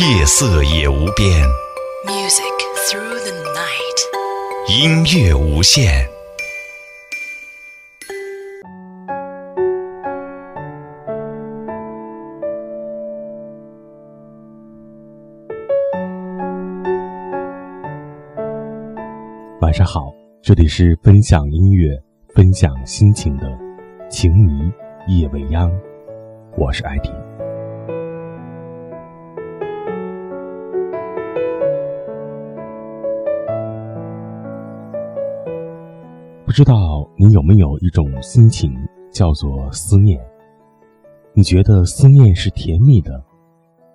夜色也无边，Music through the night。音乐无限。晚上好，这里是分享音乐、分享心情的《情迷夜未央》，我是艾迪。不知道你有没有一种心情叫做思念？你觉得思念是甜蜜的，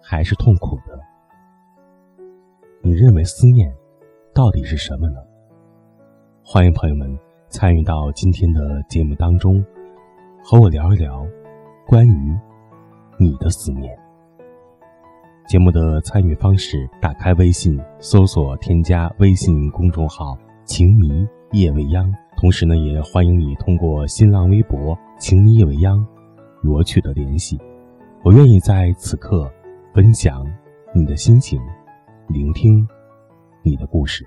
还是痛苦的？你认为思念到底是什么呢？欢迎朋友们参与到今天的节目当中，和我聊一聊关于你的思念。节目的参与方式：打开微信，搜索添加微信公众号“情迷夜未央”，同时呢，也欢迎你通过新浪微博“情迷夜未央”与我取得联系。我愿意在此刻分享你的心情，聆听你的故事。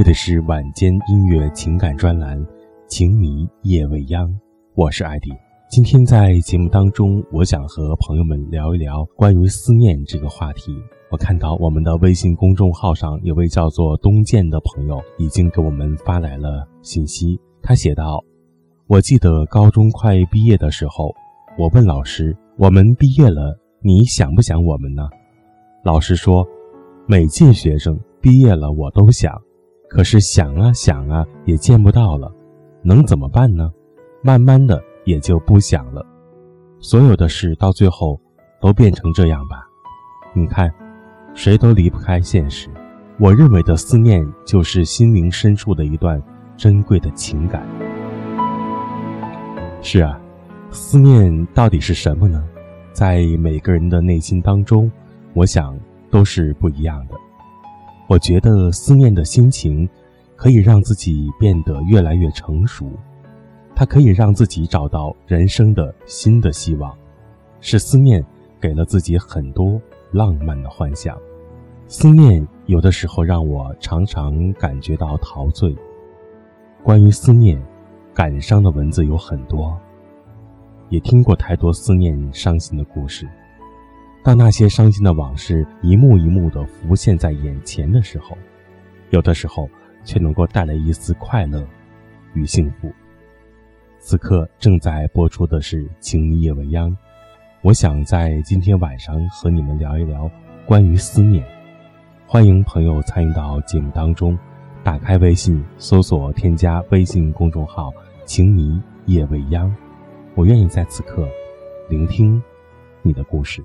这里是晚间音乐情感专栏《情迷夜未央》，我是艾迪。今天在节目当中，我想和朋友们聊一聊关于思念这个话题。我看到我们的微信公众号上有位叫做东健的朋友已经给我们发来了信息，他写道：“我记得高中快毕业的时候，我问老师：我们毕业了，你想不想我们呢？老师说，每届学生。”毕业了，我都想，可是想啊想啊，也见不到了，能怎么办呢？慢慢的也就不想了。所有的事到最后都变成这样吧。你看，谁都离不开现实。我认为的思念，就是心灵深处的一段珍贵的情感。是啊，思念到底是什么呢？在每个人的内心当中，我想都是不一样的。我觉得思念的心情，可以让自己变得越来越成熟，它可以让自己找到人生的新的希望，是思念给了自己很多浪漫的幻想。思念有的时候让我常常感觉到陶醉。关于思念，感伤的文字有很多，也听过太多思念伤心的故事。当那些伤心的往事一幕一幕地浮现在眼前的时候，有的时候却能够带来一丝快乐与幸福。此刻正在播出的是《情迷夜未央》，我想在今天晚上和你们聊一聊关于思念。欢迎朋友参与到节目当中，打开微信搜索添加微信公众号“情迷夜未央”，我愿意在此刻聆听你的故事。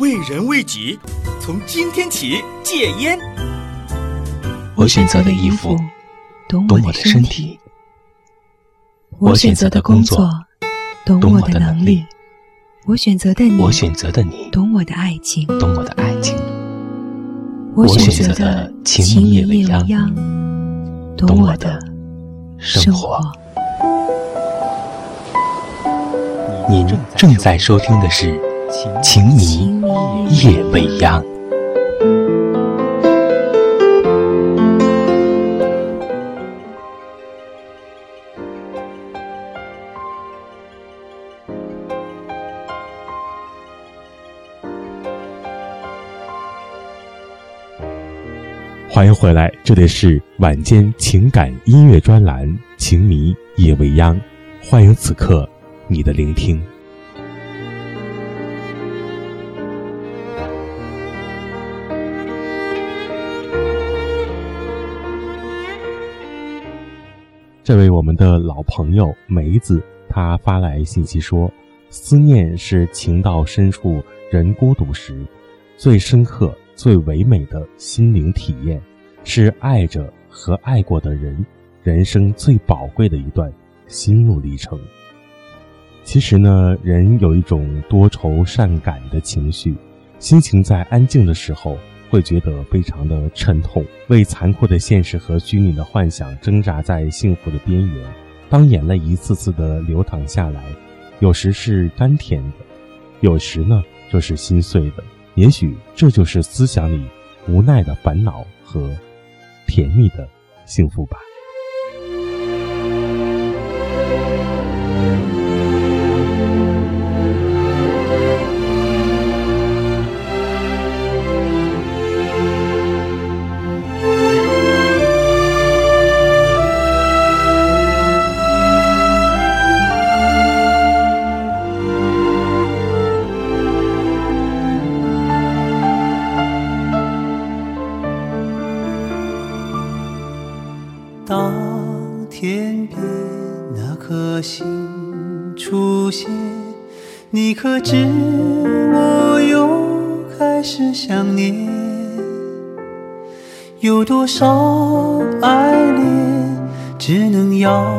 为人为己，从今天起戒烟。我选择的衣服懂我的身体，我选择的工作懂我的能力，我选择的你，我选择的你懂我的爱情，懂我的爱情，我选择的情迷夜未央，懂我的生活。您正在收听的是。情迷夜未央。欢迎回来，这里是晚间情感音乐专栏《情迷夜未央》，欢迎此刻你的聆听。这位我们的老朋友梅子，他发来信息说：“思念是情到深处人孤独时，最深刻、最唯美的心灵体验，是爱着和爱过的人人生最宝贵的一段心路历程。”其实呢，人有一种多愁善感的情绪，心情在安静的时候。会觉得非常的沉痛，为残酷的现实和虚拟的幻想挣扎在幸福的边缘。当眼泪一次次的流淌下来，有时是甘甜的，有时呢就是心碎的。也许这就是思想里无奈的烦恼和甜蜜的幸福吧。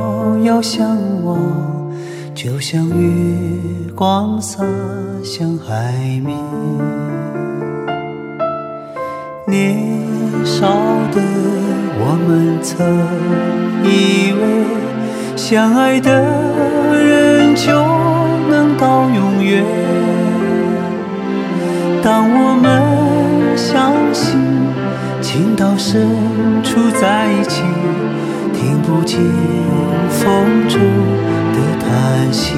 能遥遥相望，就像月光洒向海面。年少的我们曾以为，相爱的人就能到永远。当我们相信情到深处在一起，听不见风中的叹息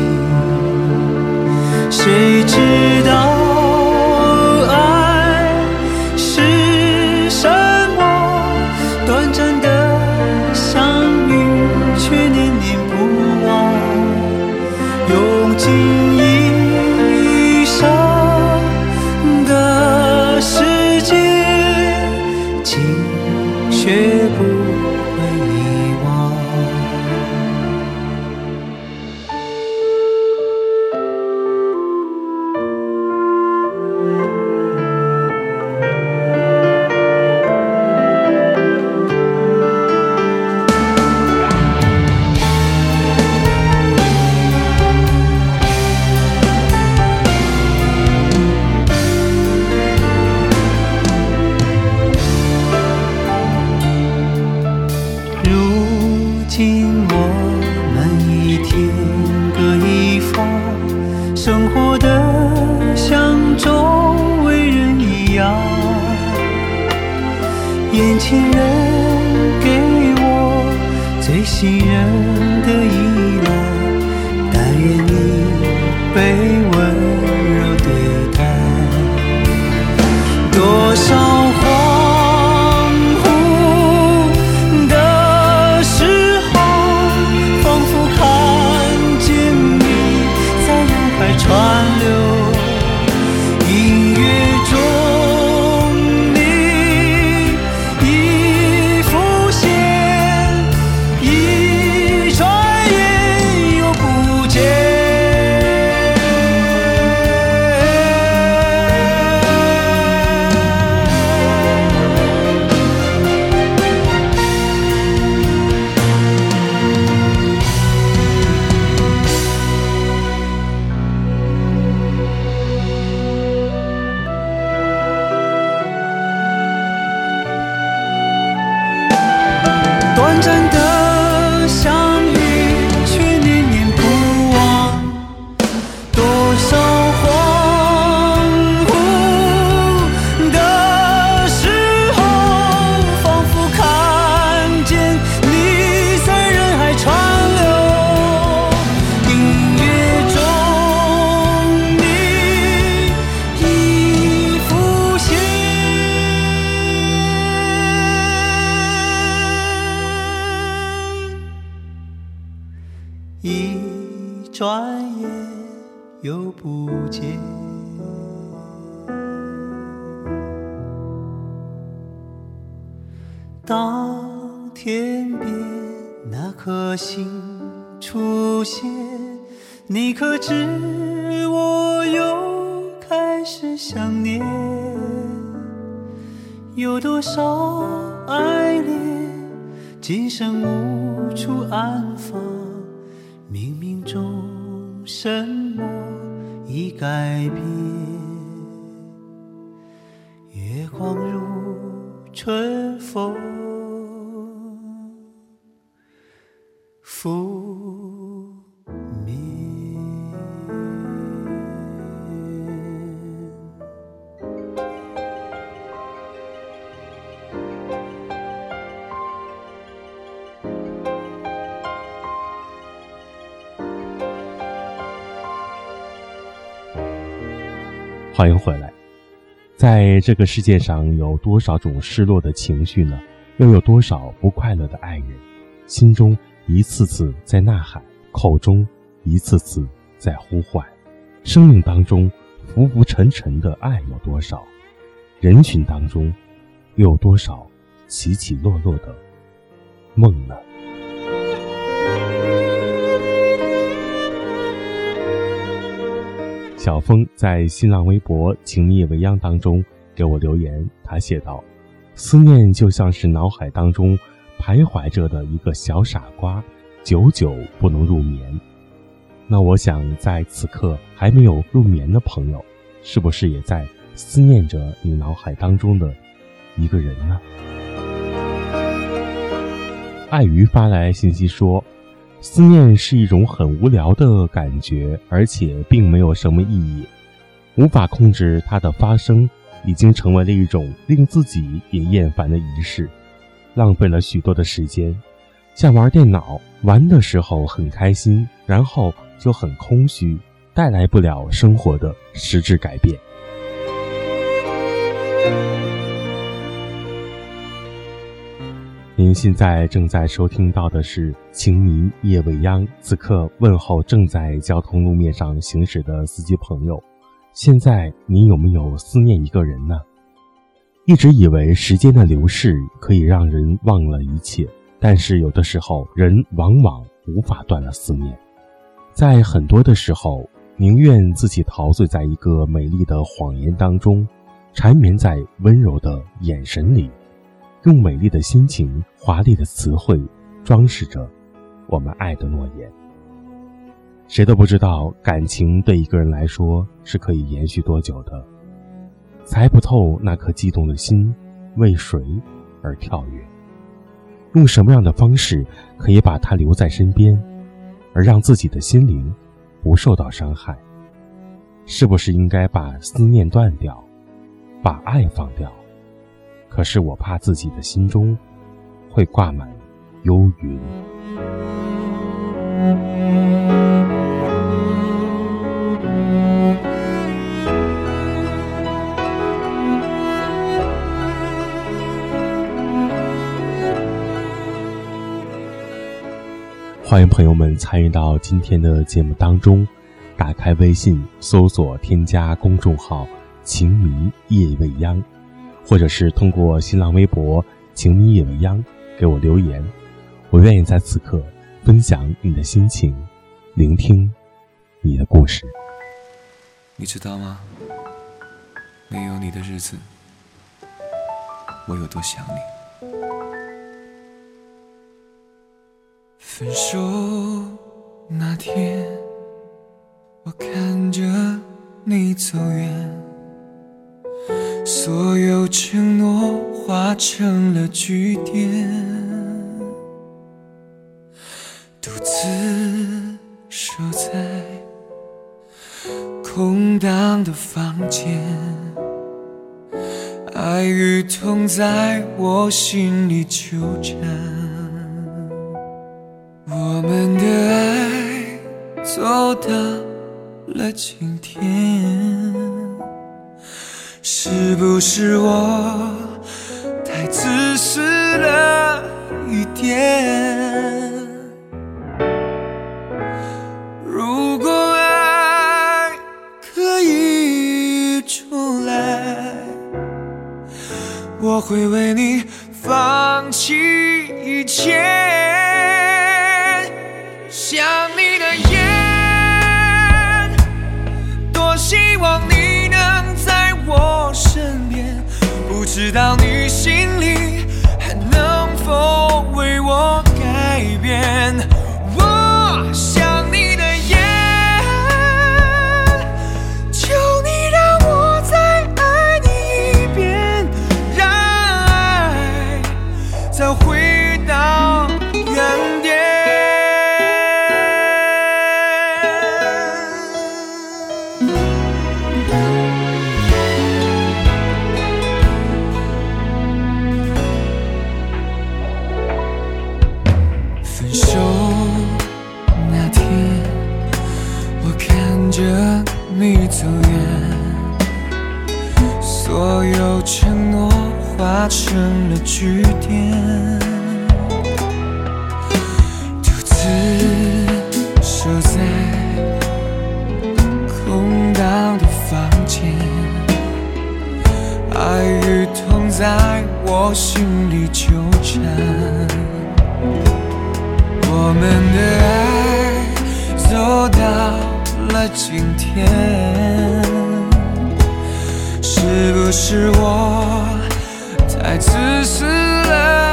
谁知道爱是什么？短暂的相遇却念念不忘。用尽一生的时间竟学不当什么已改变？欢迎回来。在这个世界上，有多少种失落的情绪呢？又有多少不快乐的爱人，心中一次次在呐喊，口中一次次在呼唤。生命当中浮浮沉沉的爱有多少？人群当中又有多少起起落落的梦呢？小峰在新浪微博“情你也未央”当中给我留言，他写道：“思念就像是脑海当中徘徊着的一个小傻瓜，久久不能入眠。”那我想，在此刻还没有入眠的朋友，是不是也在思念着你脑海当中的一个人呢？爱鱼发来信息说。思念是一种很无聊的感觉，而且并没有什么意义，无法控制它的发生，已经成为了一种令自己也厌烦的仪式，浪费了许多的时间，像玩电脑，玩的时候很开心，然后就很空虚，带来不了生活的实质改变。您现在正在收听到的是《情迷夜未央》，此刻问候正在交通路面上行驶的司机朋友。现在你有没有思念一个人呢？一直以为时间的流逝可以让人忘了一切，但是有的时候人往往无法断了思念。在很多的时候，宁愿自己陶醉在一个美丽的谎言当中，缠绵在温柔的眼神里。用美丽的心情、华丽的词汇装饰着我们爱的诺言。谁都不知道感情对一个人来说是可以延续多久的，猜不透那颗激动的心为谁而跳跃，用什么样的方式可以把他留在身边，而让自己的心灵不受到伤害？是不是应该把思念断掉，把爱放掉？可是我怕自己的心中会挂满忧云。欢迎朋友们参与到今天的节目当中，打开微信搜索添加公众号“情迷夜未央”。或者是通过新浪微博“情迷夜未央”给我留言，我愿意在此刻分享你的心情，聆听你的故事。你知道吗？没有你的日子，我有多想你。分手那天，我看着你走远。所有承诺化成了句点，独自守在空荡的房间，爱与痛在我心里纠缠，我们的爱走到了今天。是不是我太自私了一点？如果爱可以重来，我会为你放弃一切。知道你心里有承诺化成了句点，独自守在空荡的房间，爱与痛在我心里纠缠，我们的爱走到了今天。是不是我太自私了？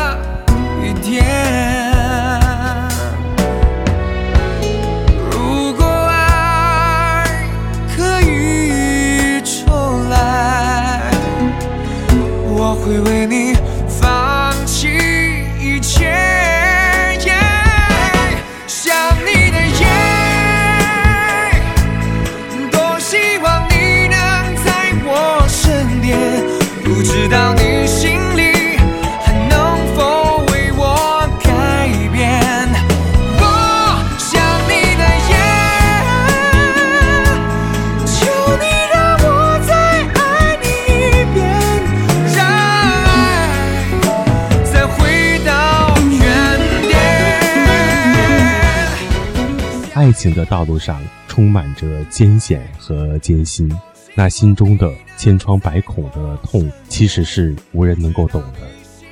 知道你心里还能否为我改变。我想你的夜，求你让我再爱你一遍，让爱再回到原点。爱情的道路上充满着艰险和艰辛，那心中的千疮百孔的痛，其实是无人能够懂的。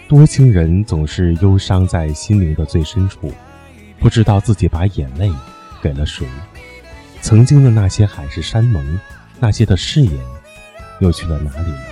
多情人总是忧伤在心灵的最深处，不知道自己把眼泪给了谁。曾经的那些海誓山盟，那些的誓言，又去了哪里呢？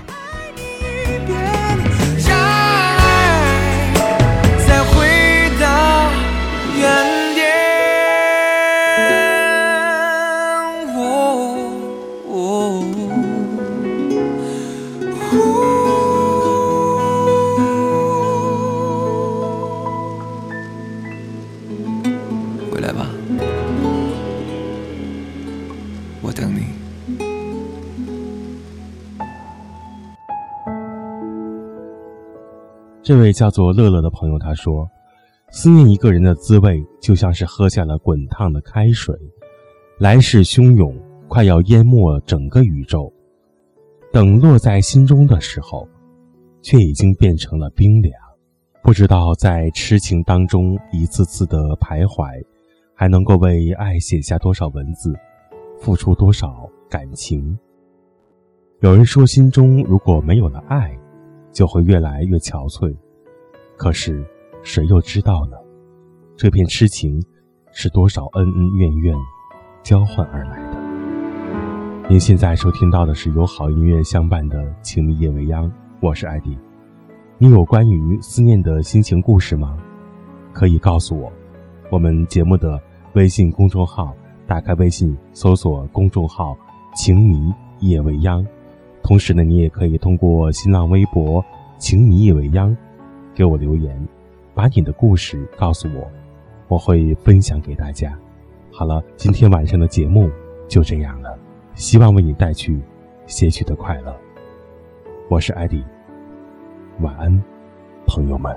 这位叫做乐乐的朋友他说：“思念一个人的滋味，就像是喝下了滚烫的开水，来势汹涌，快要淹没整个宇宙。等落在心中的时候，却已经变成了冰凉。不知道在痴情当中一次次的徘徊，还能够为爱写下多少文字，付出多少感情。有人说，心中如果没有了爱，就会越来越憔悴。可是，谁又知道呢？这片痴情，是多少恩恩怨怨交换而来的。您现在收听到的是由好音乐相伴的《情迷夜未央》，我是艾迪。你有关于思念的心情故事吗？可以告诉我。我们节目的微信公众号，打开微信搜索公众号“情迷夜未央”。同时呢，你也可以通过新浪微博“情迷夜未央”给我留言，把你的故事告诉我，我会分享给大家。好了，今天晚上的节目就这样了，希望为你带去些许的快乐。我是艾迪，晚安，朋友们。